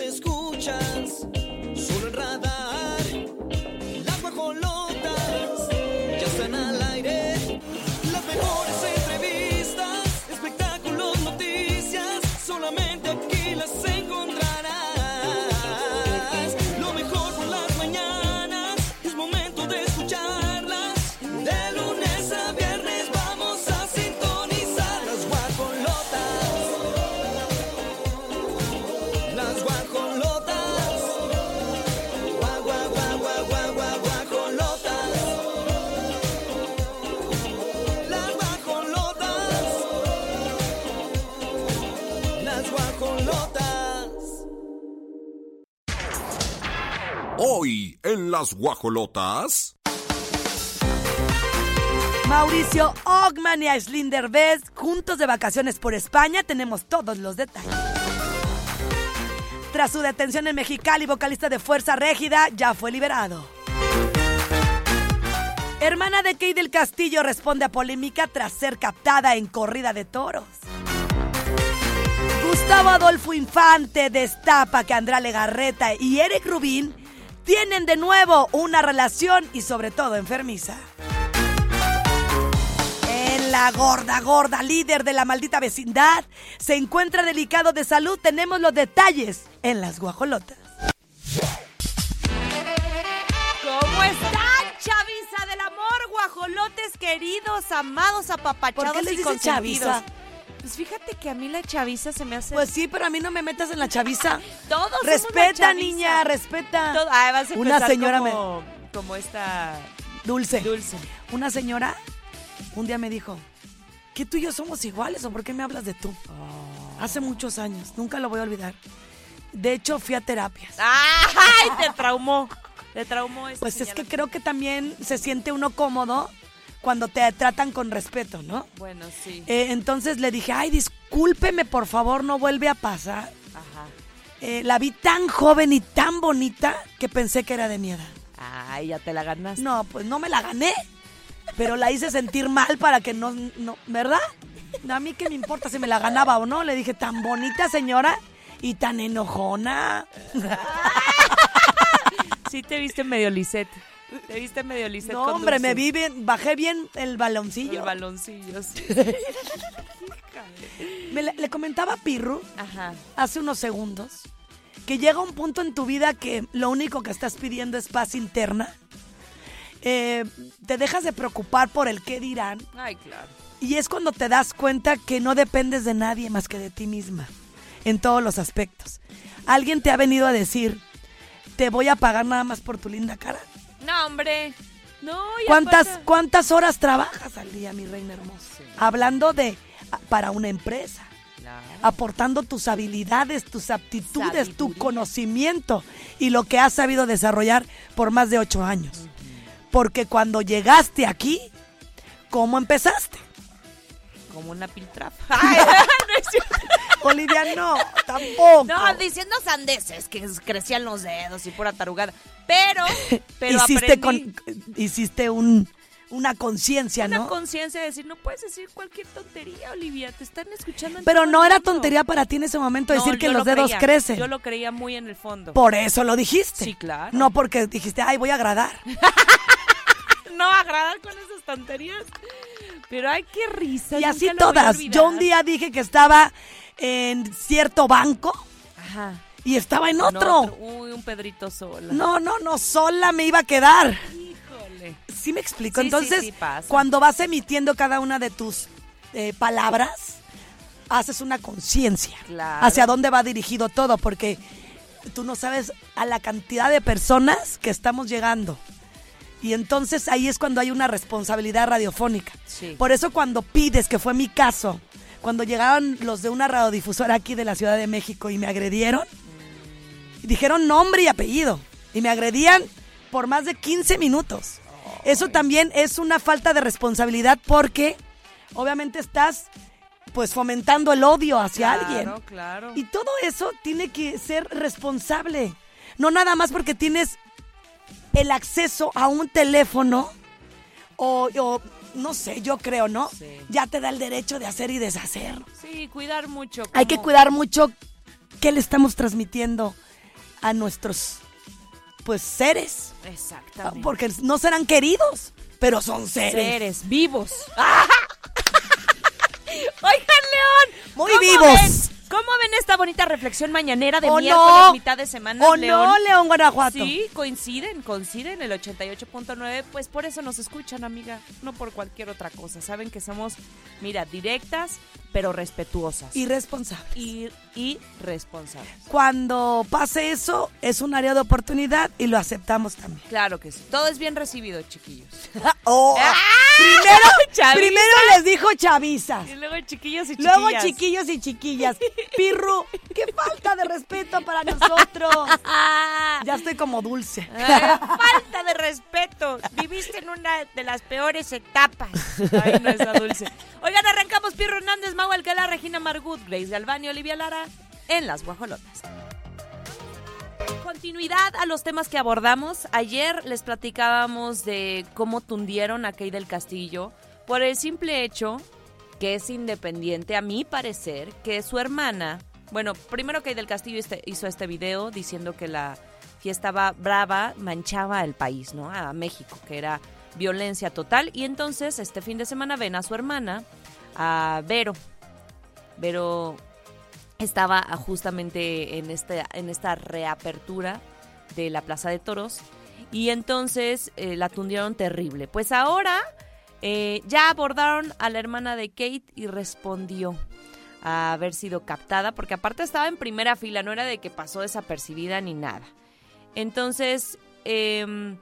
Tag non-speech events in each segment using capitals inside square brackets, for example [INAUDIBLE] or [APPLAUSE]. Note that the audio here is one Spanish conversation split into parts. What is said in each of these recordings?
escuchas las guajolotas. Mauricio Ogman y Aislinn Derbez, juntos de vacaciones por España, tenemos todos los detalles. Tras su detención en Mexicali, vocalista de Fuerza Régida ya fue liberado. Hermana de Key del Castillo responde a polémica tras ser captada en corrida de toros. Gustavo Adolfo Infante destapa que Andrea Legarreta y Eric Rubín tienen de nuevo una relación y sobre todo enfermiza. En la gorda, gorda líder de la maldita vecindad se encuentra delicado de salud. Tenemos los detalles en las guajolotas. ¿Cómo están, chaviza del amor, guajolotes queridos, amados, apapachados ¿Por qué les y consentidos? chaviza? Pues fíjate que a mí la chaviza se me hace... Pues sí, pero a mí no me metas en la chaviza. Todos somos Respeta, la chaviza. niña, respeta. Todo- ah, vas a Una señora como, como esta Dulce. dulce. Una señora un día me dijo, ¿que tú y yo somos iguales o por qué me hablas de tú? Oh. Hace muchos años, nunca lo voy a olvidar. De hecho, fui a terapias. ¡Ay! Te traumó. Te traumó esa Pues es que creo que también se siente uno cómodo cuando te tratan con respeto, ¿no? Bueno, sí. Eh, entonces le dije, ay, discúlpeme, por favor, no vuelve a pasar. Ajá. Eh, la vi tan joven y tan bonita que pensé que era de mi edad. Ay, ya te la ganaste. No, pues no me la gané, pero la hice sentir mal para que no, no ¿verdad? A mí qué me importa si me la ganaba o no. Le dije, tan bonita señora y tan enojona. [LAUGHS] Sí te viste medio lisette. Te viste medio lisette No, hombre, me vi bien, bajé bien el baloncillo. El baloncillo, sí. [LAUGHS] Me le, le comentaba a Pirru Ajá. hace unos segundos que llega un punto en tu vida que lo único que estás pidiendo es paz interna. Eh, te dejas de preocupar por el qué dirán Ay, claro. y es cuando te das cuenta que no dependes de nadie más que de ti misma en todos los aspectos. Alguien te ha venido a decir, te voy a pagar nada más por tu linda cara. No, hombre. No, ¿Cuántas, aparte- ¿Cuántas horas trabajas al día, mi reina hermosa? Hablando de para una empresa. Claro. aportando tus habilidades, tus aptitudes, tu conocimiento y lo que has sabido desarrollar por más de ocho años. Porque cuando llegaste aquí, ¿cómo empezaste? Como una piltrafa. [LAUGHS] Ay, no es cierto. Olivia, no, tampoco. No, diciendo sandeces, que crecían los dedos y pura tarugada. Pero, [LAUGHS] pero hiciste, aprendí con, hiciste un, una conciencia, una ¿no? conciencia de decir, no puedes decir cualquier tontería, Olivia, te están escuchando en Pero no era tontería para ti en ese momento No, decir que los lo dedos creía, crecen. Yo lo creía muy en el fondo. Por eso lo dijiste. Sí, claro. No porque dijiste, ay, voy a agradar. [LAUGHS] No agradar con esas tonterías. Pero ay, qué risa. Y así todas. Yo un día dije que estaba en cierto banco Ajá. y estaba en otro. Uy, un Pedrito sola. No, no, no, sola me iba a quedar. Híjole. ¿Sí me explico? Sí, Entonces, sí cuando vas emitiendo cada una de tus eh, palabras, haces una conciencia Claro. hacia dónde va dirigido todo, porque tú no sabes a la cantidad de personas que estamos llegando. Y entonces ahí es cuando hay una responsabilidad radiofónica. Sí. Por eso cuando pides, que fue mi caso, cuando llegaron los de una radiodifusora aquí de la Ciudad de México y me agredieron, dijeron nombre y apellido y me agredían por más de 15 minutos. Eso también es una falta de responsabilidad porque obviamente estás pues fomentando el odio hacia alguien. Claro, claro. Y todo eso tiene que ser responsable. No nada más porque tienes el acceso a un teléfono o, o, no sé, yo creo, ¿no? Sí. Ya te da el derecho de hacer y deshacer. Sí, cuidar mucho. Hay que cuidar mucho qué le estamos transmitiendo a nuestros, pues, seres. Exactamente. Porque no serán queridos, pero son seres. seres vivos. [LAUGHS] [LAUGHS] Oigan, León. Muy ¿cómo vivos. ven? ¿Cómo ven esta bonita reflexión mañanera de ¿O miércoles, no? mitad de semana, ¿O León? no, León Guanajuato? Sí, coinciden, coinciden el 88.9, pues por eso nos escuchan, amiga, no por cualquier otra cosa. Saben que somos, mira, directas, pero respetuosas. Irresponsable. y, y responsables. Cuando pase eso, es un área de oportunidad y lo aceptamos también. Claro que sí. Todo es bien recibido, chiquillos. [LAUGHS] Oh, [LAUGHS] ¡Ah! primero, Chaviza. primero les dijo chavizas. Y luego chiquillos y chiquillas. Luego chiquillos y chiquillas. Pirru, qué falta de respeto para nosotros. Ya estoy como dulce. [LAUGHS] Ay, falta de respeto. Viviste en una de las peores etapas. Ay, no es dulce. Oigan, arrancamos Pirro Hernández, Mau Alcalá, Regina Margut, Grace Galván y Olivia Lara en Las Guajolotas. Continuidad a los temas que abordamos. Ayer les platicábamos de cómo tundieron a Kay del Castillo por el simple hecho que es independiente, a mi parecer, que su hermana, bueno, primero Kay del Castillo hizo este video diciendo que la fiesta brava manchaba al país, ¿no? A México, que era violencia total. Y entonces este fin de semana ven a su hermana, a Vero. Vero estaba justamente en, este, en esta reapertura de la Plaza de Toros y entonces eh, la tundieron terrible. Pues ahora eh, ya abordaron a la hermana de Kate y respondió a haber sido captada, porque aparte estaba en primera fila, no era de que pasó desapercibida ni nada. Entonces, em,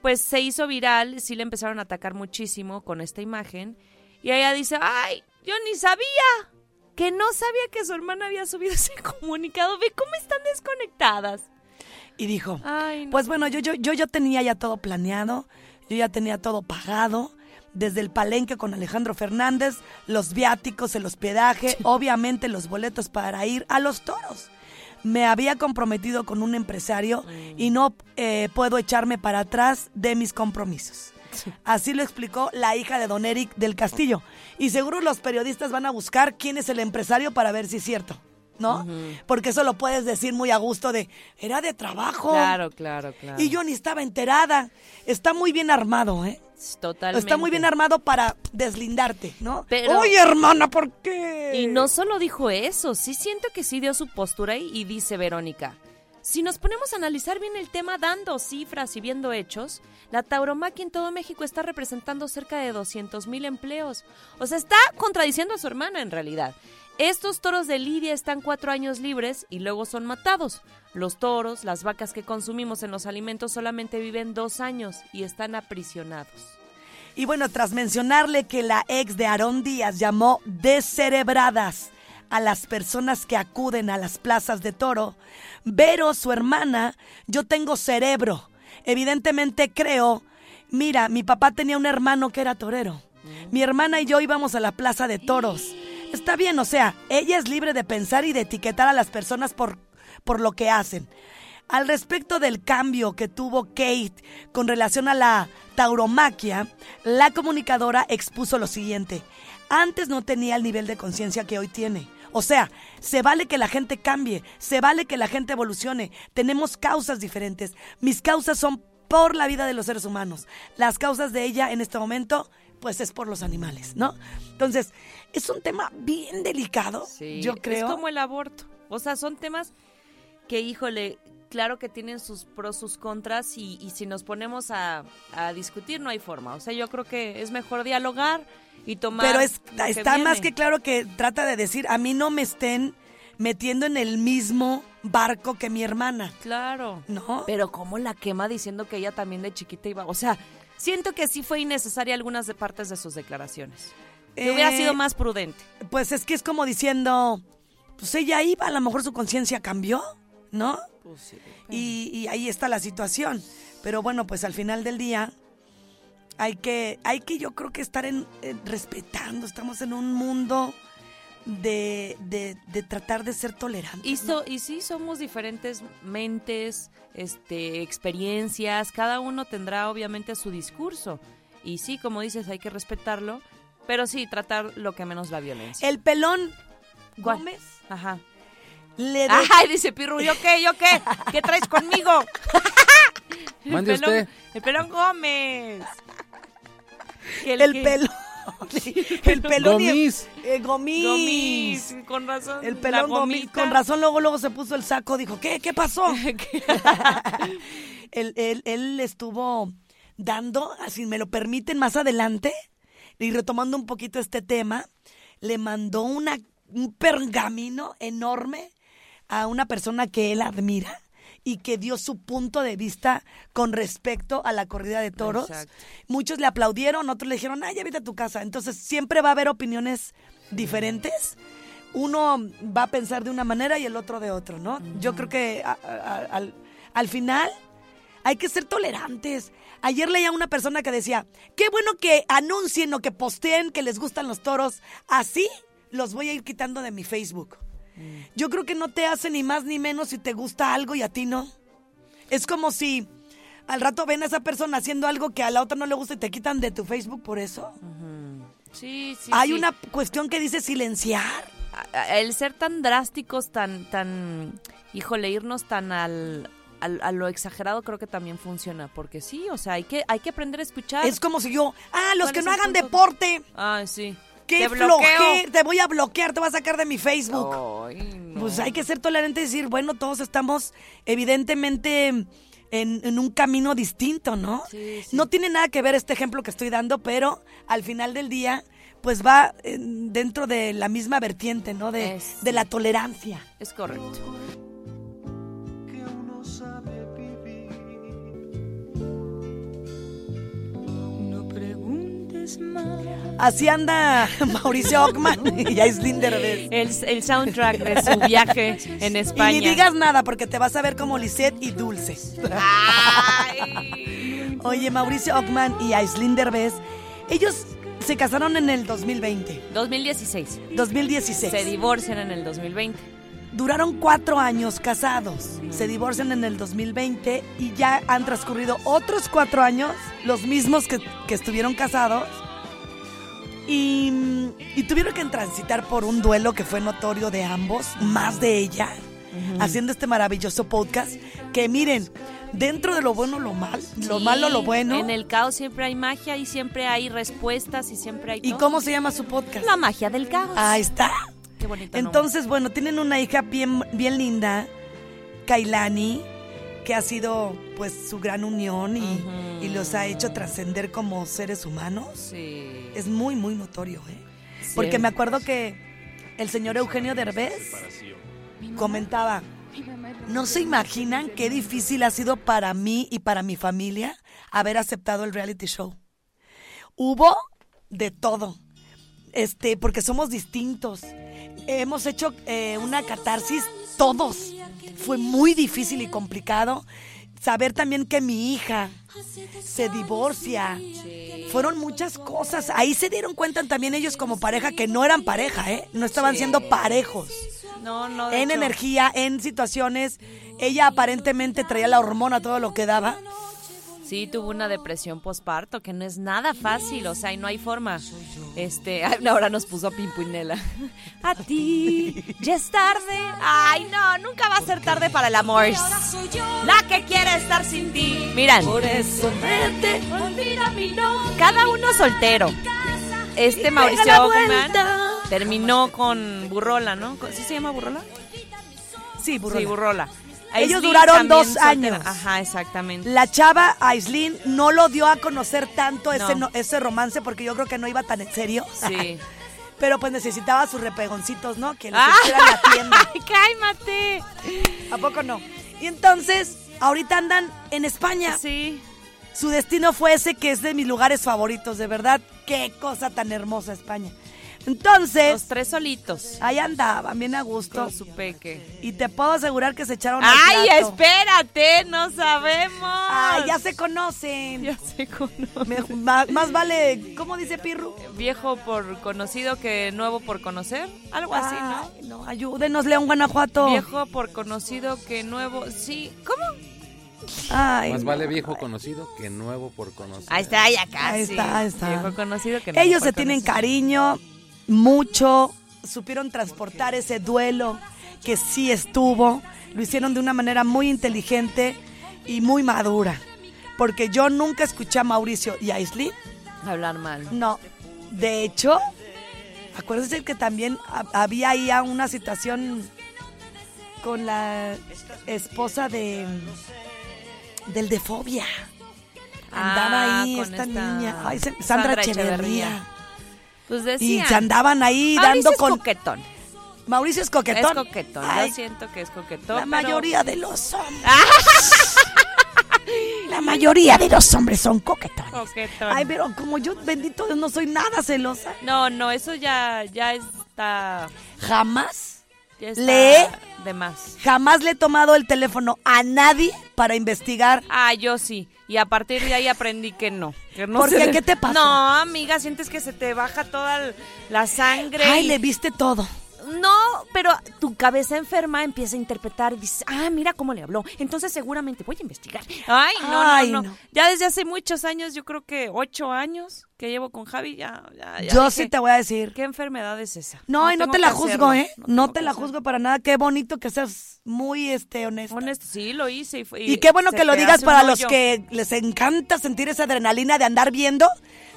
pues se hizo viral, sí le empezaron a atacar muchísimo con esta imagen y ella dice, ay, yo ni sabía que no sabía que su hermana había subido ese [LAUGHS] comunicado. Ve cómo están desconectadas. Y dijo, Ay, no. pues bueno, yo, yo, yo ya tenía ya todo planeado, yo ya tenía todo pagado, desde el palenque con Alejandro Fernández, los viáticos, el hospedaje, obviamente los boletos para ir a los toros. Me había comprometido con un empresario y no eh, puedo echarme para atrás de mis compromisos. Así lo explicó la hija de don Eric del Castillo. Y seguro los periodistas van a buscar quién es el empresario para ver si es cierto, ¿no? Porque eso lo puedes decir muy a gusto de, era de trabajo. Claro, claro, claro. Y yo ni estaba enterada. Está muy bien armado, ¿eh? Totalmente. Está muy bien armado para deslindarte, ¿no? Pero- Oye, hermana, ¿por qué? Y no solo dijo eso, sí siento que sí dio su postura ahí y dice Verónica. Si nos ponemos a analizar bien el tema dando cifras y viendo hechos, la tauromaquia en todo México está representando cerca de 200 mil empleos. O sea, está contradiciendo a su hermana en realidad. Estos toros de Lidia están cuatro años libres y luego son matados. Los toros, las vacas que consumimos en los alimentos solamente viven dos años y están aprisionados. Y bueno, tras mencionarle que la ex de Aarón Díaz llamó descerebradas a las personas que acuden a las plazas de toro, Vero, su hermana, yo tengo cerebro. Evidentemente creo, mira, mi papá tenía un hermano que era torero. Mi hermana y yo íbamos a la plaza de toros. Está bien, o sea, ella es libre de pensar y de etiquetar a las personas por, por lo que hacen. Al respecto del cambio que tuvo Kate con relación a la tauromaquia, la comunicadora expuso lo siguiente. Antes no tenía el nivel de conciencia que hoy tiene. O sea, se vale que la gente cambie, se vale que la gente evolucione. Tenemos causas diferentes. Mis causas son por la vida de los seres humanos. Las causas de ella en este momento, pues es por los animales, ¿no? Entonces, es un tema bien delicado, yo creo. Es como el aborto. O sea, son temas que, híjole, claro que tienen sus pros, sus contras y, y si nos ponemos a, a discutir no hay forma. O sea, yo creo que es mejor dialogar y tomar. Pero es- lo que está más que claro que trata de decir, a mí no me estén metiendo en el mismo barco que mi hermana, Claro. ¿no? Pero cómo la quema diciendo que ella también de chiquita iba. O sea, siento que sí fue innecesaria algunas de partes de sus declaraciones. Que hubiera Eh, sido más prudente. Pues es que es como diciendo, pues ella iba, a lo mejor su conciencia cambió, ¿no? Pues Y, y ahí está la situación. Pero bueno, pues al final del día hay que, hay que yo creo que estar en, respetando. Estamos en un mundo de, de, de tratar de ser tolerantes. Y, ¿no? so- y sí, somos diferentes mentes, este, experiencias, cada uno tendrá obviamente su discurso. Y sí, como dices, hay que respetarlo, pero sí, tratar lo que menos la violencia. El pelón ¿Cuál? Gómez Ajá. Le de- Ay, dice Pirru, ¿yo qué? ¿Yo qué? ¿Qué traes conmigo? [LAUGHS] El Mande pelón- usted. El pelón Gómez. Que el que- pelón. [LAUGHS] el pelón. y- Gomis. eh, gomis. Gomis, con razón. El pelón gomis. Con razón, luego, luego se puso el saco. Dijo, ¿qué? ¿Qué pasó? [LAUGHS] él, él- él estuvo dando, así me lo permiten más adelante, y retomando un poquito este tema, le mandó una, un pergamino enorme a una persona que él admira y que dio su punto de vista con respecto a la corrida de toros. Exacto. Muchos le aplaudieron, otros le dijeron, ay, ya vete a tu casa. Entonces siempre va a haber opiniones diferentes. Uno va a pensar de una manera y el otro de otro, ¿no? Yo creo que a- a- al, al final hay que ser tolerantes. Ayer leía a una persona que decía, qué bueno que anuncien o que posteen que les gustan los toros. Así los voy a ir quitando de mi Facebook. Yo creo que no te hace ni más ni menos si te gusta algo y a ti no. Es como si al rato ven a esa persona haciendo algo que a la otra no le gusta y te quitan de tu Facebook por eso. Sí, sí, Hay sí. una cuestión que dice silenciar. el ser tan drásticos, tan, tan, híjole, irnos tan al, al- a lo exagerado creo que también funciona, porque sí, o sea, hay que, hay que aprender a escuchar. Es como si yo, ah, los ¿Cuál que no hagan deporte, Ay, sí. Qué Te bloqueo. floje, te voy a bloquear, te voy a sacar de mi Facebook. Ay, no. Pues hay que ser tolerante y decir, bueno, todos estamos evidentemente en, en un camino distinto, ¿no? Sí, sí. No tiene nada que ver este ejemplo que estoy dando, pero al final del día, pues va eh, dentro de la misma vertiente, ¿no? De, Es- de la tolerancia. Es correcto. Así anda [LAUGHS] Mauricio Ockman y Aislinn Derbez. El, el soundtrack de su viaje en España. Y ni digas nada porque te vas a ver como Lisette y Dulce. Ay. [LAUGHS] Oye, Mauricio Ockman y Aislinn Derbez, ellos se casaron en el 2020, 2016. 2016. Se divorcian en el 2020. Duraron cuatro años casados. Se divorcian en el 2020 y ya han transcurrido otros cuatro años, los mismos que, que estuvieron casados. Y, y tuvieron que transitar por un duelo que fue notorio de ambos, más de ella, haciendo este maravilloso podcast. Que miren, dentro de lo bueno, lo mal, lo Sí, malo, lo bueno. En el caos siempre hay magia y siempre hay respuestas y siempre hay ¿Y todo. cómo se llama su podcast? La magia del caos. Ahí está. Qué bonito Entonces, bueno, tienen una hija bien, bien linda, Kailani, que ha sido pues su gran unión y, los ha hecho trascender como seres humanos. Sí. Es muy, muy notorio, ¿eh? Porque me acuerdo que el señor Eugenio Derbez comentaba, no se imaginan qué difícil ha sido para mí y para mi familia haber aceptado el reality show. Hubo de todo, este, porque somos distintos. Hemos hecho eh, una catarsis todos. Fue muy difícil y complicado saber también que mi hija se divorcia. Fueron muchas cosas. Ahí se dieron cuenta también ellos como pareja que no eran pareja, ¿eh? No estaban Sí. siendo parejos. No, no. En hecho, energía, en situaciones. Ella aparentemente traía la hormona todo lo que daba. Sí, tuvo una depresión posparto, que no es nada fácil, o sea, y no hay forma. Este, [LAUGHS] ahora nos puso Pimpinela. A ti, ya es tarde. Ay, no, nunca va a ser tarde para el amor. La que quiere estar sin ti. Miran, eso vete. cada uno soltero. Este Mauricio Ockman terminó con Burrola, ¿no? ¿Sí se llama Burrola? Sí, burro. Sí, Burrola. Ellos duraron dos años. Ajá, exactamente. La chava Aislinn no lo dio a conocer tanto ese, No. ese romance porque yo creo que no iba tan en serio. Sí. [LAUGHS] Pero pues necesitaba sus repegoncitos, ¿no? Que le Ah. la tienda. ¡Ay, [LAUGHS] cálmate! ¿A poco no? Y entonces, ahorita andan en España. Sí. Su destino fue ese que es de mis lugares favoritos, de verdad. Qué cosa tan hermosa España. Entonces, Los tres solitos. ahí andaban, bien a gusto. Con su peque. Y te puedo asegurar que se echaron ¡Ay, plato. espérate! ¡No sabemos! Ay, ya se conocen. Ya se conoce. Me- ma- más vale, ¿cómo dice Pirru? Viejo por conocido que nuevo por conocer. Algo así, ¿no? No, ayúdenos, León Guanajuato. Viejo por conocido que nuevo. Sí. ¿Cómo? Ay, Más no. vale viejo conocido que nuevo por conocer. Ahí está, ya casi. Ahí está, ahí está. Viejo conocido que nuevo Ellos por se tienen cariño mucho, supieron transportar ese duelo que sí estuvo. Lo hicieron de una manera muy inteligente y muy madura. Porque yo nunca escuché a Mauricio y a Aislinn. Hablar mal. No. De hecho, acuérdense que también ha- había ahí una situación con la esposa de del de Fobia. Andaba Ah, ahí esta, esta niña, ay, Sandra, Sandra Echeverría. Echeverría. Pues Y se andaban ahí Mauricio dando es con coquetón. Mauricio es coquetón. Es coquetón. Ay, Yo siento que es coquetón. la pero- mayoría de los hombres. la mayoría de los hombres son coquetones. Coquetón. Ay, pero como yo, bendito Dios, no soy nada celosa. No, no, eso ya, ya está. Jamás, Ya está ¿Lee? de más. jamás le he tomado el teléfono a nadie para investigar. Ah, yo sí. Y a partir de ahí aprendí que no. que no ¿Por qué? ¿Qué te pasó? No, amiga, sientes que se te baja toda la sangre. Ay, y- le viste todo. No, pero tu cabeza enferma empieza a interpretar y dices, ah, mira cómo le habló. Entonces seguramente voy a investigar. Ay, no, Ay, no, no, no. Ya desde hace muchos años, yo creo que ocho años que llevo con Javi, ya, ya, ya Yo dije, sí te voy a decir. ¿Qué enfermedad es esa? No, y no te la juzgo, hacerlo, ¿eh? No, te que la hacerlo. juzgo para nada. Qué bonito que seas muy este honesta. Honesto, sí, lo hice. Y, fue- Y qué bueno que lo digas para los que les encanta sentir esa adrenalina de andar viendo.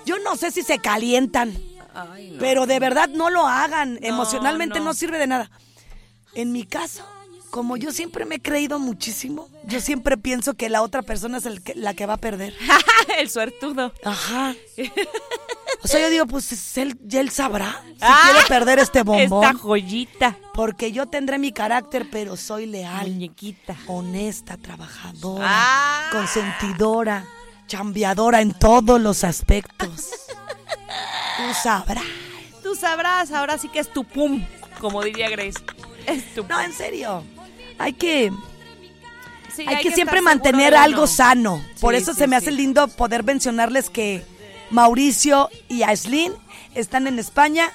Yo no sé si se calientan, Ay, no. pero de verdad no lo hagan. Emocionalmente no. no. sirve de nada. En mi caso, como yo siempre me he creído muchísimo, yo siempre pienso que la otra persona es el que- la que va a perder. [LAUGHS] El suertudo. Ajá. [LAUGHS] O sea, yo digo, pues es él, ya él sabrá si Ah, quiere perder este [LAUGHS] bombón. Esta joyita. Porque yo tendré mi carácter, pero soy leal, Muñequita. honesta, trabajadora, Ah. consentidora, chambeadora en todos los aspectos. Tú sabrás. Tú sabrás, ahora sí que es tu pum, como diría Grace. Es tu No, en serio. Hay que, Sí, hay que siempre mantener algo sano. Por eso sí, se me hace lindo poder mencionarles que Mauricio y Aislinn están en España.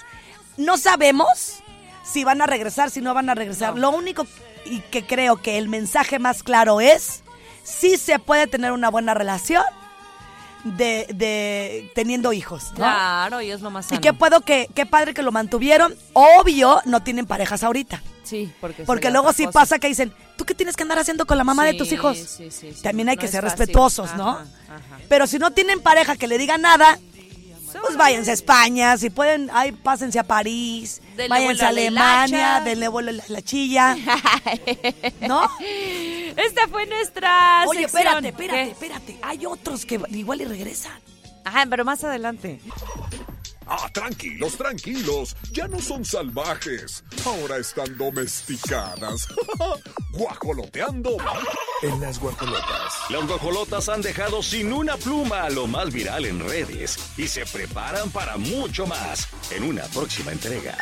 No sabemos si van a regresar, si no van a regresar. Lo único y que creo que el mensaje más claro es si se puede tener una buena relación de, de teniendo hijos, ¿no? Claro, y es lo más Y sano. qué puedo que, qué padre que lo mantuvieron. Obvio, no tienen parejas ahorita. Sí, porque Porque luego sí cosa. pasa que dicen, ¿tú qué tienes que andar haciendo con la mamá de tus hijos? sí, sí, sí. También hay No que ser fácil. respetuosos, ¿no? Ajá. Pero si no tienen pareja que le diga nada, pues váyanse a España, si pueden, ay, pásense a París, Denle váyanse a Alemania, denle vuelo a la, la chilla, [LAUGHS] ¿no? Esta fue nuestra Oye, sección. espérate, espérate, ¿Qué? espérate, hay otros que igual y regresan. Ajá, pero más adelante. Ah, tranquilos, tranquilos. Ya no son salvajes. Ahora están domesticadas. [LAUGHS] Guajoloteando. En las guajolotas. Las guajolotas han dejado sin una pluma a lo más viral en redes y se preparan para mucho más en una próxima entrega.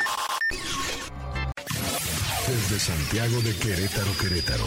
Desde Santiago de Querétaro, Querétaro.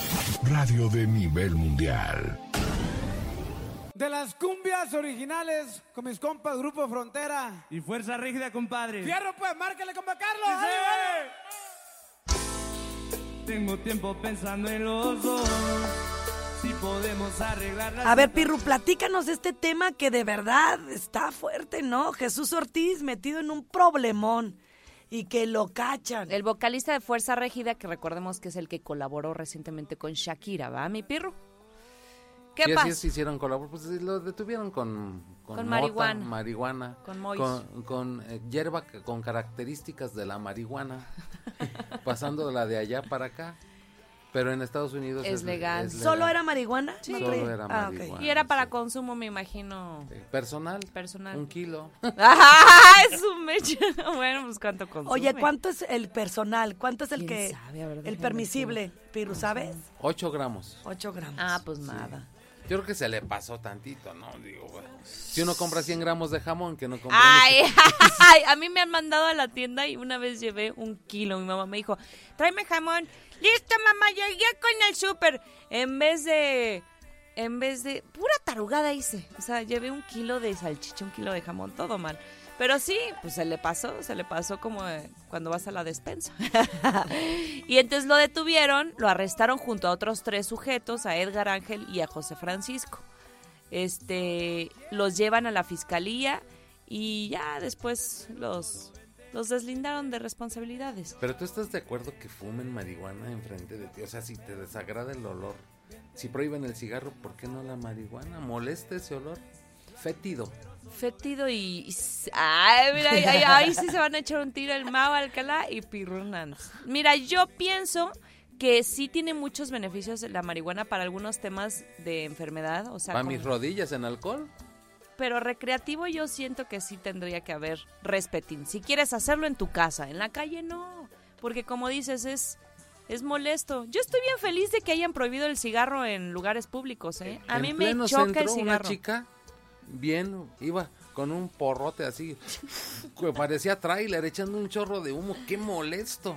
radio de nivel mundial. De las cumbias originales con mis compas Grupo Frontera. Y fuerza rígida, compadre. Fierro pues, márcale compa Carlos. Sí, ¡Ánimo, Tengo tiempo pensando en los dos. Si podemos arreglar la A ver, Pirru, platícanos de este tema que de verdad está fuerte, ¿no? Jesús Ortiz metido en un problemón y que lo cachan. El vocalista de Fuerza Régida, que recordemos que es el que colaboró recientemente con Shakira, ¿va, mi pirro? ¿Qué pasa? así es, hicieron colabor, pues lo detuvieron con con, Con mota, marihuana. marihuana, Con con, con, eh, hierba con características de la marihuana, [LAUGHS] pasando de la de allá para acá, pero en Estados Unidos Es legal. ¿Solo era marihuana? Sí. Solo era Ah, marihuana. Y era para consumo, me imagino. Sí, personal, Personal. un kilo, [LAUGHS] ¡Ah! Es un mecha. [LAUGHS] Bueno, pues cuánto consume. Oye, ¿cuánto es el personal? ¿Cuánto es el ¿Quién que sabe? A ver, el permisible, Piru, sabes? 8 gramos. 8 gramos. Ah, pues nada. Yo creo que se le pasó tantito, ¿no? Digo, bueno, si uno compra 100 gramos de jamón, que no compra... Ay, [LAUGHS] ay, a mí me han mandado a la tienda y una vez llevé un kilo. Mi mamá me dijo, tráeme jamón. Listo, mamá, llegué con el súper. En vez de, en vez de, pura tarugada hice. O sea, llevé un kilo de salchicha, un kilo de jamón, todo mal. Pero sí, pues se le pasó, se le pasó como eh, cuando vas a la despensa. [LAUGHS] y entonces lo detuvieron, lo arrestaron junto a otros tres sujetos, a Edgar Ángel y a José Francisco. Este, los llevan a la fiscalía y ya después los, los deslindaron de responsabilidades. Pero tú estás de acuerdo que fumen marihuana enfrente de ti. O sea, si te desagrada el olor, si prohíben el cigarro, ¿por qué no la marihuana? ¿Molesta ese olor? Fétido. Fétido y... Ay, mira, ahí, ahí- ahí sí se van a echar un tiro el Mau Alcalá y Pirrunas. Mira, yo pienso que sí tiene muchos beneficios la marihuana para algunos temas de enfermedad, o sea, ¿Para como- mis rodillas en alcohol? pero recreativo yo siento que sí tendría que haber respetín. Si quieres hacerlo en tu casa, en la calle no, porque como dices es es molesto. Yo estoy bien feliz de que hayan prohibido el cigarro en lugares públicos, ¿eh? A en mí me choca el centro, una cigarro. chica bien iba con un porrote así, que parecía tráiler echando un chorro de humo, qué molesto.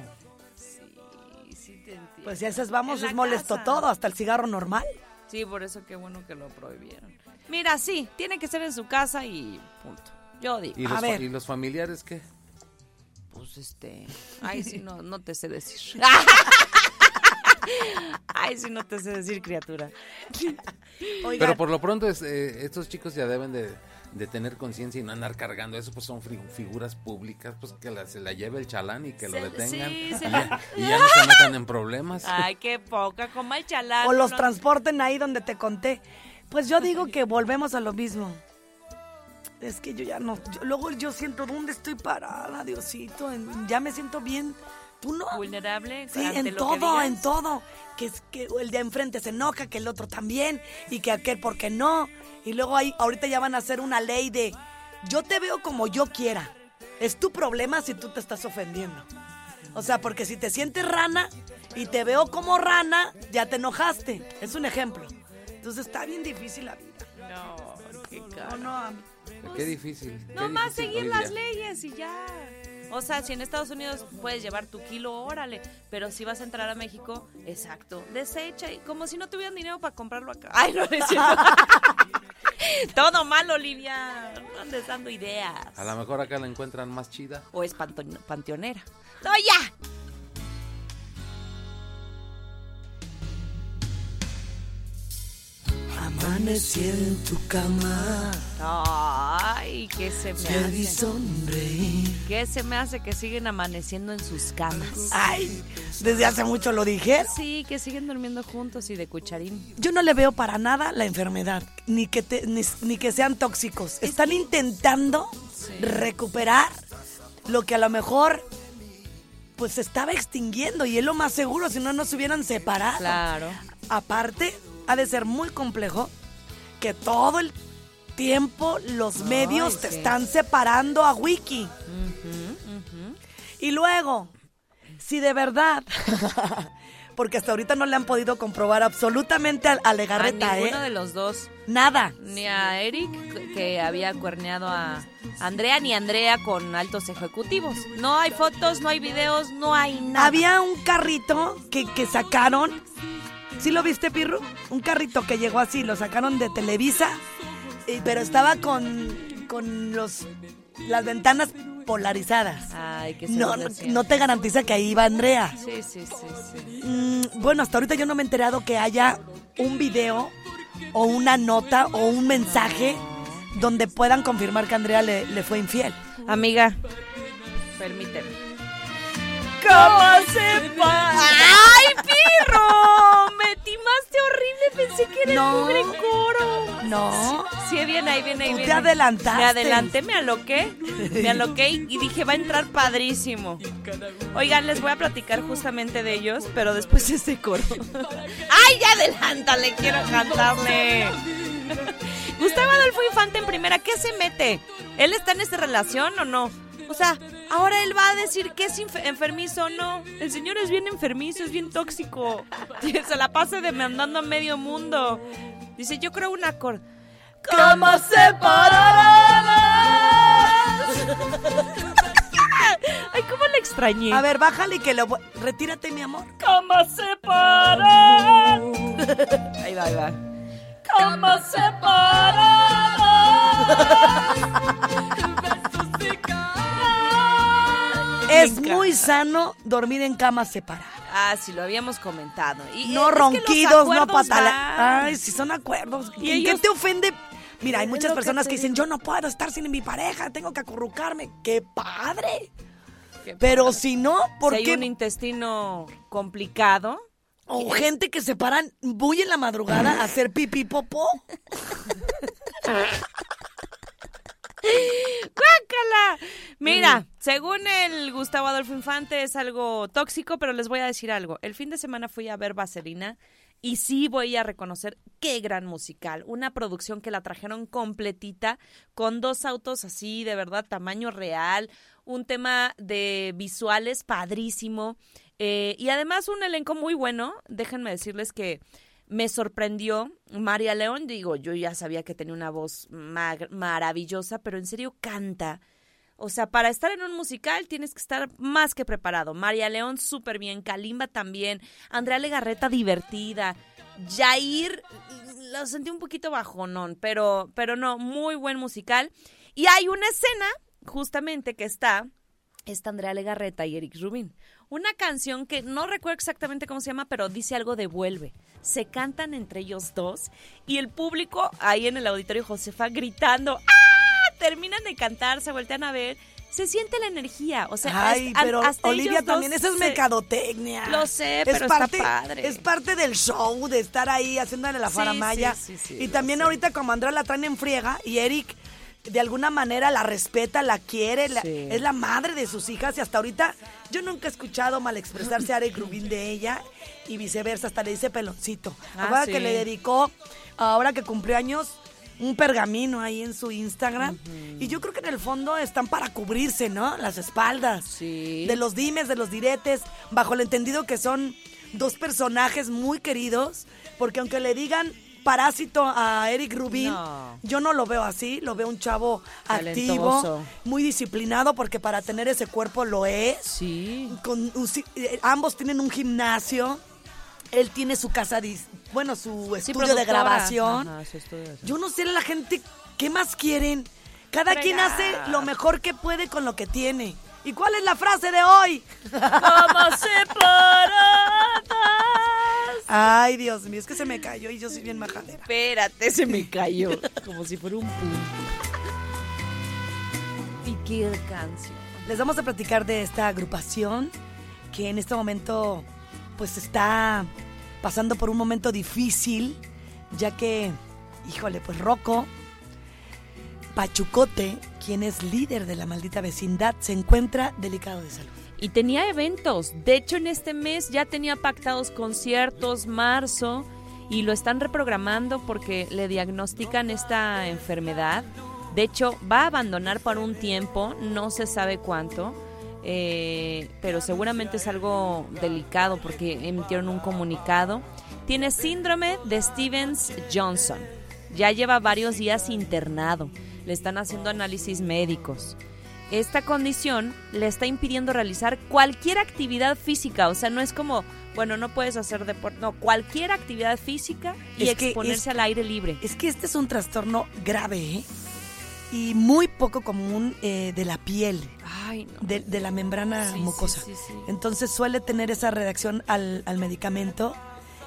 Sí, sí te entiendo. Pues ya esas vamos, es molesto casa. todo, hasta el cigarro normal. Sí, por eso qué bueno que lo prohibieron. Mira, sí, tiene que ser en su casa y punto. Yo digo. ¿Y A los, ver. ¿Y los familiares qué? Pues este. Ay, sí, no, no te sé decir. [LAUGHS] Ay, sí, no te sé decir, criatura. Oigan, Pero por lo pronto es, eh, estos chicos ya deben de, de tener conciencia y no andar cargando eso, pues son figuras públicas, pues que la- se la lleve el chalán y que lo detengan sí, y, se ya, y ya no se metan en problemas. Ay, qué poca, como el chalán. o los no- transporten ahí donde te conté. Pues yo digo que volvemos a lo mismo. Es que yo ya no. yo- luego yo siento dónde estoy parada, Diosito. en- ya me siento bien. ¿Tú no? vulnerable. Sí, ante en lo todo, en todo. Que es que el de enfrente se enoja, que el otro también, y que aquel porque no. Y luego ahí, ahorita ya van a hacer una ley de yo te veo como yo quiera. Es tu problema si tú te estás ofendiendo. O sea, porque si te sientes rana y te veo como rana, ya te enojaste. Es un ejemplo. Entonces está bien difícil la vida. No, qué No, cara. no, mí- Qué difícil. qué No más seguir las leyes y ya. O sea, si en Estados Unidos puedes llevar tu kilo, órale. Pero si vas a entrar a México, exacto. Desecha, y como si no tuvieran dinero para comprarlo acá. Ay, no, es cierto. [LAUGHS] Todo mal, Olivia. No andes dando ideas. A lo mejor acá la encuentran más chida. O es panteonera. ¡No, ya! Amanecí en tu cama, Ay, ¿qué se me hace? sonreír. ¿Qué se me hace que siguen amaneciendo en sus camas? Ay, desde hace mucho lo dije. Sí, que siguen durmiendo juntos y de cucharín. Yo no le veo para nada la enfermedad, ni que, te- ni, ni que sean tóxicos. Están intentando recuperar lo que a lo mejor pues se estaba extinguiendo y es lo más seguro, si no, no se hubieran separado. Claro. Aparte, ha de ser muy complejo que todo el tiempo los medios te sí. están separando a Wiki. Y luego, si de verdad, [LAUGHS] porque hasta ahorita no le han podido comprobar absolutamente a, a Legarreta, a ninguno ¿eh? de los dos. Nada. Ni a Eric, que había cuerneado a Andrea, ni a Andrea con altos ejecutivos. No hay fotos, no hay videos, no hay nada. Había un carrito que, que sacaron. ¿Sí lo viste, Pirru? Un carrito que llegó así, lo sacaron de Televisa, y- pero estaba con, con los las ventanas polarizadas. Ay, que No, no, te garantiza que ahí iba Andrea. Sí, sí, sí, sí. Mm, bueno, hasta ahorita yo no me he enterado que haya un video o una nota o un mensaje donde puedan confirmar que Andrea le, le fue infiel. Amiga, permíteme. ¿Cómo se ¡Ay, pirro! Me timaste horrible, pensé que era No. el pobre coro. No. Sí, viene ahí, viene ahí. Tú te viene. adelantaste. Me adelanté, me aloqué. Me aloqué y dije, va a entrar padrísimo. Oigan, les voy a platicar justamente de ellos, pero después de ese coro. ¡Ay, ya adelántale! Quiero cantarle. [LAUGHS] Gustavo Adolfo Infante en primera, ¿qué se mete? ¿Él está en esta relación o no? O sea, ahora él va a decir que es enfermizo o no. El señor es bien enfermizo, es bien tóxico. [LAUGHS] Se la pasa demandando a medio mundo. Dice, yo creo una cor... Camas [LAUGHS] Ay, ¿cómo le extrañé? A ver, bájale y que lo... Retírate, mi amor. Cama separada. Ahí va, ahí va. Cama Es muy sano dormir en camas separadas. Ah, sí, lo habíamos comentado. Y No que los ronquidos, no acuerdos patala. van. Ay, si son acuerdos. Y ¿En qué te ofende? Mira, hay muchas que personas que, dicen, yo no puedo estar sin mi pareja, tengo que acurrucarme. ¡Qué padre! Qué Pero padre. si no, ¿por si hay un intestino complicado, O gente que se paran muy en la madrugada a hacer pipí popó. [LAUGHS] ¡Guácala! Mira, según el Gustavo Adolfo Infante es algo tóxico, pero les voy a decir algo. El fin de semana fui a ver Vaselina y sí voy a reconocer qué gran musical. Una producción que la trajeron completita con dos autos así, de verdad, tamaño real. Un tema de visuales padrísimo. eh, y además un elenco muy bueno. Déjenme decirles que me sorprendió María León. Digo, yo ya sabía que tenía una voz maravillosa, pero en serio canta. O sea, para estar en un musical tienes que estar más que preparado. María León súper bien, Kalimba también, Andrea Legarreta divertida, Jair lo sentí un poquito bajonón, pero, pero no, muy buen musical. Y hay una escena, justamente, que está está Andrea Legarreta y Eric Rubin. Una canción que no recuerdo exactamente cómo se llama, pero dice algo de vuelve. Se cantan entre ellos dos y el público ahí en el auditorio Josefa gritando ¡Ah! Terminan de cantar, se voltean a ver. Se siente la energía, o sea, Ay, hasta- pero hasta Olivia también, eso es se- mercadotecnia. Lo sé, Es pero está parte, padre. Es parte del show, de estar ahí haciéndole la faramaya. sí, sí, sí, y también sé. ahorita como Andrea la traen en friega y Eric de alguna manera la respeta, la quiere, la- Sí. es la madre de sus hijas y hasta ahorita yo nunca he escuchado mal expresarse a Eric Rubin de ella y viceversa, hasta le dice peloncito. Ah, Ahora sí. que le dedicó, ahora que cumplió años, un pergamino ahí en su Instagram. Y yo creo que en el fondo están para cubrirse, ¿no? Las espaldas. Sí. De los dimes, de los diretes, bajo el entendido que son dos personajes muy queridos, porque aunque le digan parásito a Eric Rubin, No. yo no lo veo así, lo veo un chavo activo, muy disciplinado, porque para tener ese cuerpo lo es. Sí. Con eh, ambos tienen un gimnasio. Él tiene su casa, bueno, su Sí, estudio de grabación. Ajá, su estudio de- Yo no sé la gente qué más quieren. Cada quien hace lo mejor que puede con lo que tiene. ¿Y cuál es la frase de hoy? [LAUGHS] Como separadas. Ay, Dios mío, es que se me cayó y yo soy bien majadera. Espérate, se me cayó. Como si fuera un punto. Y qué canción. Les vamos a platicar de esta agrupación que en este momento pues está pasando por un momento difícil, ya que, híjole, pues Rocco Pachucote, quien es líder de la maldita vecindad, se encuentra delicado de salud. Y tenía eventos. De hecho, en este mes ya tenía pactados conciertos, marzo, y lo están reprogramando porque le diagnostican esta enfermedad. De hecho, va a abandonar por un tiempo, no se sabe cuánto, eh, pero seguramente es algo delicado porque emitieron un comunicado. Tiene síndrome de Stevens Johnson. Ya lleva varios días internado. Le están haciendo análisis médicos. Esta condición le está impidiendo realizar cualquier actividad física. O sea, no es como, bueno, no puedes hacer deporte. No, cualquier actividad física y Es que exponerse es- al aire libre. Es que este es un trastorno grave ¿eh? y muy poco común eh, de la piel, Ay, no. de, de la membrana Sí, mucosa. sí, sí, sí. Entonces suele tener esa reacción al, al medicamento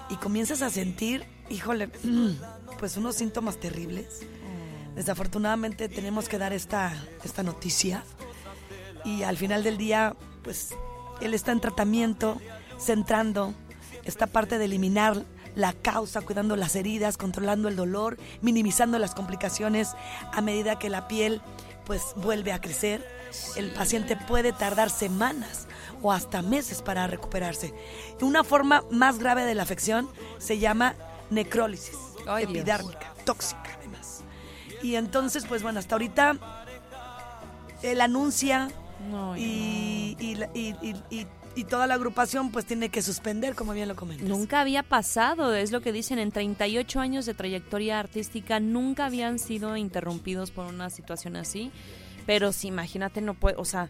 y comienzas a sentir, híjole, [CLEARS THROAT] pues unos síntomas terribles. Desafortunadamente tenemos que dar esta, esta noticia y al final del día, pues él está en tratamiento, centrando esta parte de eliminar la causa, cuidando las heridas, controlando el dolor, minimizando las complicaciones a medida que la piel pues vuelve a crecer. El paciente puede tardar semanas o hasta meses para recuperarse. Una forma más grave de la afección se llama necrólisis Ay, Dios. epidérmica, tóxica. Y entonces, pues bueno, hasta ahorita él anuncia No, y- y- y- y toda la agrupación pues tiene que suspender, como bien lo comentas. Nunca había pasado, es lo que dicen, en 38 años de trayectoria artística nunca habían sido interrumpidos por una situación así. Pero si imagínate, no puede, o sea,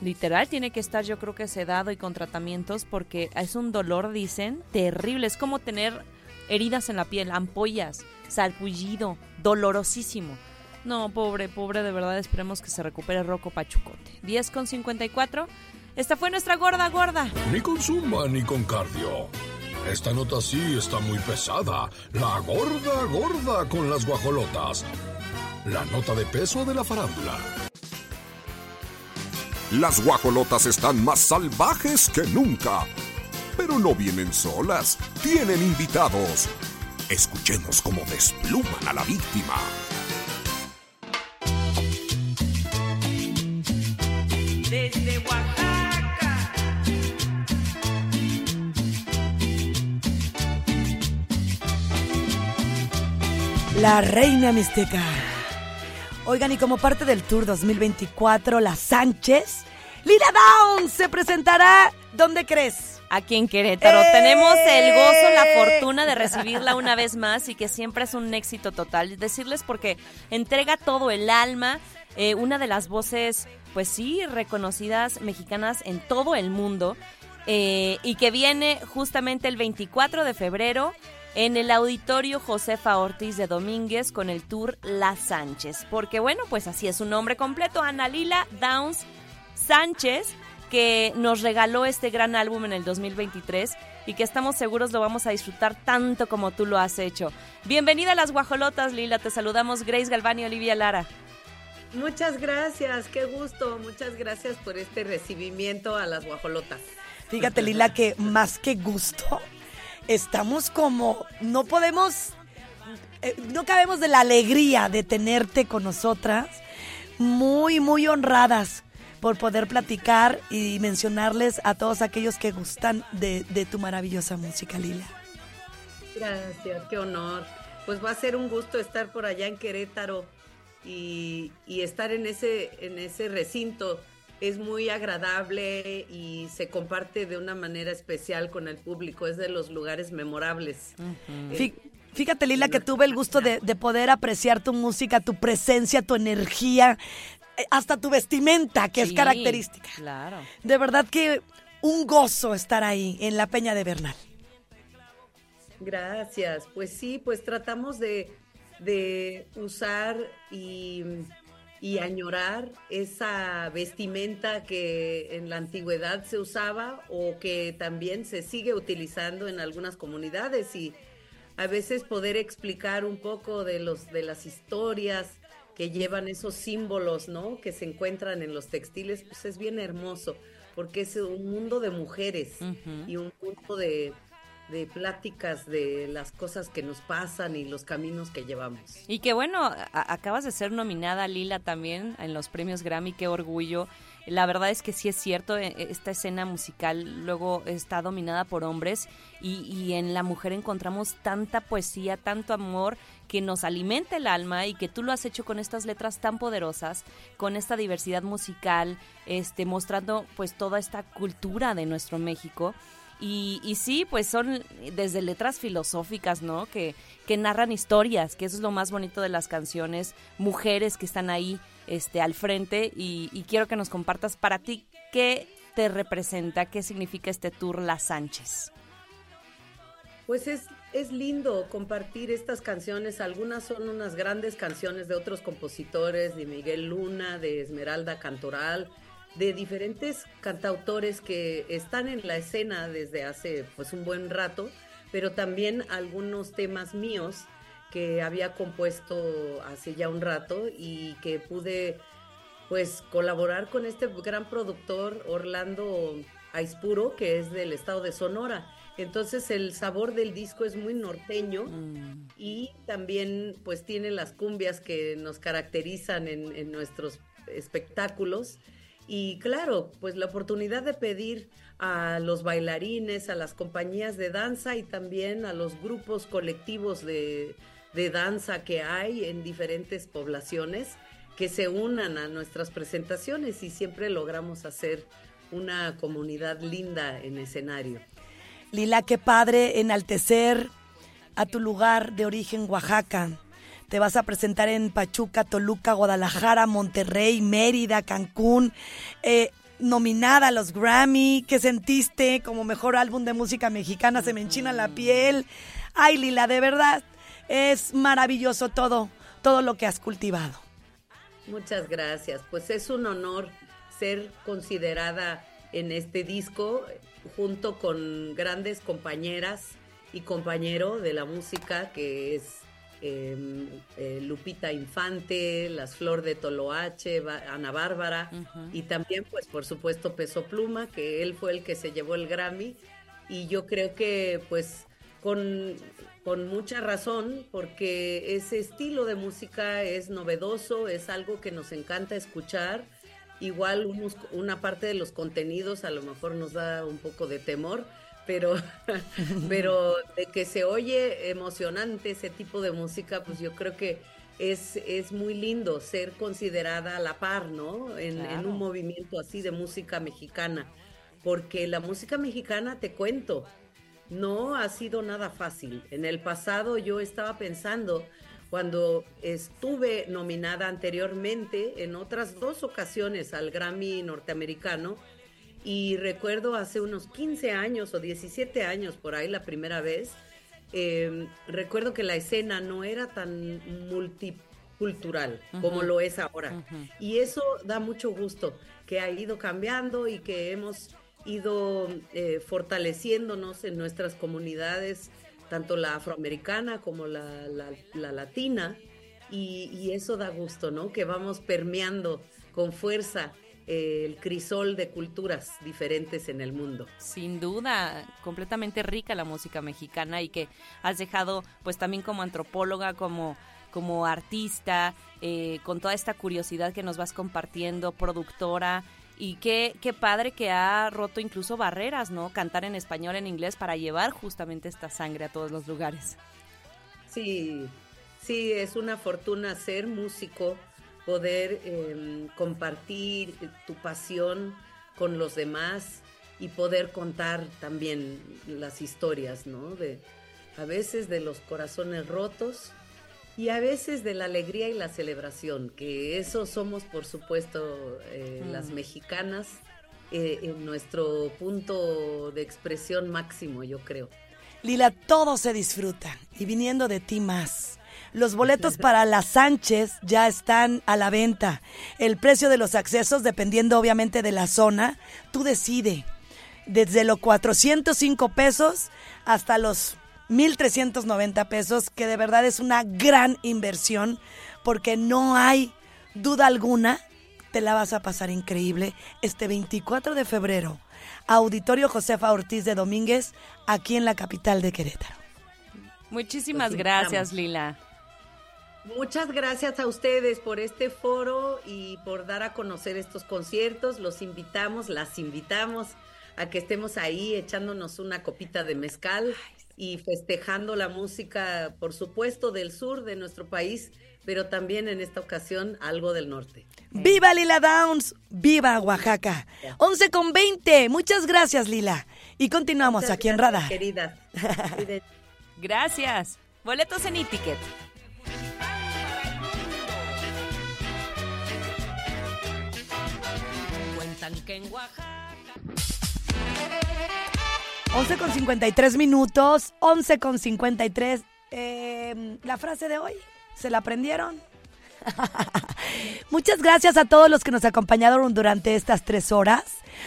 literal tiene que estar yo creo que sedado y con tratamientos porque es un dolor, dicen, terrible. Es como tener heridas en la piel, ampollas, salpullido, dolorosísimo. No, pobre, pobre, de verdad esperemos que se recupere Rocco Pachucote. 10 con 54. Esta fue nuestra gorda gorda. Ni con zumba ni con cardio. Esta nota sí está muy pesada. La gorda gorda con las guajolotas. La nota de peso de la farándula. Las guajolotas están más salvajes que nunca. Pero no vienen solas, tienen invitados. Escuchemos cómo despluman a la víctima. Desde Oaxaca. La reina mixteca. Oigan, y como parte del Tour 2024, la Sánchez, Lila Downs se presentará, ¿dónde crees? Aquí en Querétaro ¡Eh! tenemos el gozo, la fortuna de recibirla una vez más y que siempre es un éxito total. Decirles porque entrega todo el alma, eh, una de las voces, pues sí, reconocidas mexicanas en todo el mundo eh, y que viene justamente el 24 de febrero en el auditorio Josefa Ortiz de Domínguez con el tour La Sánchez. Porque bueno, pues así es su nombre completo, Ana Lila Downs Sánchez, que nos regaló este gran álbum en el 2023 y que estamos seguros lo vamos a disfrutar tanto como tú lo has hecho. Bienvenida a las guajolotas, Lila. Te saludamos Grace Galván y Olivia Lara. Muchas gracias, qué gusto. Muchas gracias por este recibimiento a las guajolotas. Fíjate, Lila, que más que gusto, estamos como, no podemos, eh, no cabemos de la alegría de tenerte con nosotras, muy, muy honradas por poder platicar y mencionarles a todos aquellos que gustan de, de tu maravillosa música, Lila. Gracias, qué honor. Pues va a ser un gusto estar por allá en Querétaro y, y estar en ese, en ese recinto. Es muy agradable y se comparte de una manera especial con el público. Es de los lugares memorables. Fí- Fíjate, Lila, que tuve el gusto de, de poder apreciar tu música, tu presencia, tu energía, eh, hasta tu vestimenta, que es característica. Claro. De verdad que un gozo estar ahí en la Peña de Bernal. Gracias. Pues sí, pues tratamos de, de usar y, y añorar esa vestimenta que en la antigüedad se usaba o que también se sigue utilizando en algunas comunidades y a veces poder explicar un poco de los de las historias que llevan esos símbolos, ¿no? Que se encuentran en los textiles, pues es bien hermoso, porque es un mundo de mujeres y un mundo de, de pláticas de las cosas que nos pasan y los caminos que llevamos. Y que bueno, acabas de ser nominada Lila también en los premios Grammy, qué orgullo. La verdad es que sí es cierto, e- esta escena musical luego está dominada por hombres y, y en la mujer encontramos tanta poesía, tanto amor que nos alimenta el alma y que tú lo has hecho con estas letras tan poderosas, con esta diversidad musical, este, mostrando pues toda esta cultura de nuestro México. Y, sí, pues son desde letras filosóficas, ¿no? Que, que narran historias, que eso es lo más bonito de las canciones, mujeres que están ahí este, al frente y, y quiero que nos compartas para ti qué te representa, qué significa este tour La Sánchez. Pues es, es lindo compartir estas canciones. Algunas son unas grandes canciones de otros compositores, de Miguel Luna, de Esmeralda Cantoral, de diferentes cantautores que están en la escena desde hace pues un buen rato, pero también algunos temas míos que había compuesto hace ya un rato y que pude pues colaborar con este gran productor Orlando Aispuro, que es del estado de Sonora. Entonces el sabor del disco es muy norteño y también pues tiene las cumbias que nos caracterizan en, en nuestros espectáculos. Y claro, pues la oportunidad de pedir a los bailarines, a las compañías de danza y también a los grupos colectivos de, de danza que hay en diferentes poblaciones que se unan a nuestras presentaciones y siempre logramos hacer una comunidad linda en escenario. Lila, qué padre enaltecer a tu lugar de origen, Oaxaca. Te vas a presentar en Pachuca, Toluca, Guadalajara, Monterrey, Mérida, Cancún. eh, nominada a los Grammy. ¿Qué sentiste como mejor álbum de música mexicana? Se me enchina la piel. Ay, Lila, de verdad, es maravilloso todo, todo lo que has cultivado. Muchas gracias. Pues es un honor ser considerada en este disco junto con grandes compañeras y compañero de la música que es eh, eh, Lupita Infante, Las Flor de Toloache, Ana Bárbara y también pues por supuesto Peso Pluma, que él fue el que se llevó el Grammy y yo creo que pues con, con mucha razón porque ese estilo de música es novedoso, es algo que nos encanta escuchar. Igual unos- una parte de los contenidos a lo mejor nos da un poco de temor, pero, [LAUGHS] pero de que se oye emocionante ese tipo de música, pues yo creo que es, es muy lindo ser considerada a la par, ¿no? En, en un movimiento así de música mexicana, porque la música mexicana, te cuento, no ha sido nada fácil. En el pasado yo estaba pensando, cuando estuve nominada anteriormente en otras dos ocasiones al Grammy norteamericano, y recuerdo hace unos 15 años o 17 años por ahí la primera vez, eh, recuerdo que la escena no era tan multicultural como lo es ahora. Y eso da mucho gusto, que ha ido cambiando y que hemos ido eh, fortaleciéndonos en nuestras comunidades, tanto la afroamericana como la, la- la latina, y, y eso da gusto, ¿no? Que vamos permeando con fuerza el crisol de culturas diferentes en el mundo. Sin duda, completamente rica la música mexicana y que has dejado, pues también como antropóloga, como, como artista, eh, con toda esta curiosidad que nos vas compartiendo, productora. Y qué, qué padre que ha roto incluso barreras, ¿no? Cantar en español, en inglés, para llevar justamente esta sangre a todos los lugares. Sí, sí, es una fortuna ser músico, poder eh, compartir tu pasión con los demás y poder contar también las historias, ¿no? De, a veces de los corazones rotos y a veces de la alegría y la celebración, que eso somos, por supuesto, eh, Mm. las mexicanas, eh, en nuestro punto de expresión máximo, yo creo. Lila, todo se disfruta y viniendo de ti más. Los boletos para las Sánchez ya están a la venta. El precio de los accesos, dependiendo obviamente de la zona, tú decide. Desde los 405 pesos hasta los 1.390 pesos, que de verdad es una gran inversión, porque no hay duda alguna, te la vas a pasar increíble este 24 de febrero. Auditorio Josefa Ortiz de Domínguez, aquí en la capital de Querétaro. Muchísimas Los gracias. Lila. Muchas gracias a ustedes por este foro y por dar a conocer estos conciertos. Los invitamos, las invitamos a que estemos ahí echándonos una copita de mezcal y festejando la música, por supuesto, del sur de nuestro país, pero también en esta ocasión algo del norte. ¡Viva Lila Downs! ¡Viva Oaxaca! 11 con 20. Muchas gracias, Lila. Y continuamos Muchas aquí en gracias, Radar. Queridas. [LAUGHS] Cuídense. Gracias. Boletos en e-ticket. En Oaxaca. 11 con 53 minutos. 11 con 53. Eh, la frase de hoy, ¿se la aprendieron? [LAUGHS] Muchas gracias a todos los que nos acompañaron durante estas tres horas,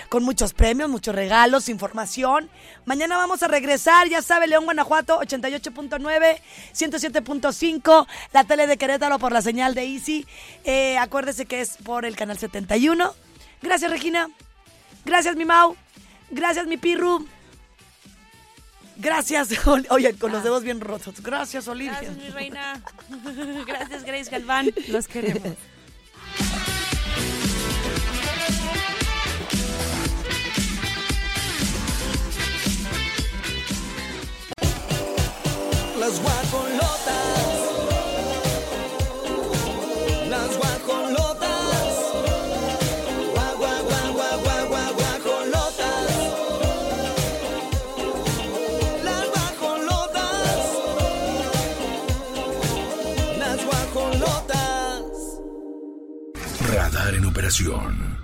con muchos premios, muchos regalos, información. Mañana vamos a regresar, ya sabe, León, Guanajuato, 88.9, 107.5, la tele de Querétaro por la señal de Easy. Eh, acuérdese que es por el canal 71. Gracias, Regina. Gracias, mi Mau. Gracias, mi Pirru. Gracias, [LAUGHS] Ol- oye, con los dedos bien rotos. Gracias, Olivia. Gracias, mi [LAUGHS] reina. [LAUGHS] Gracias, Grace Galván. Los queremos. Las guajolotas. Operación.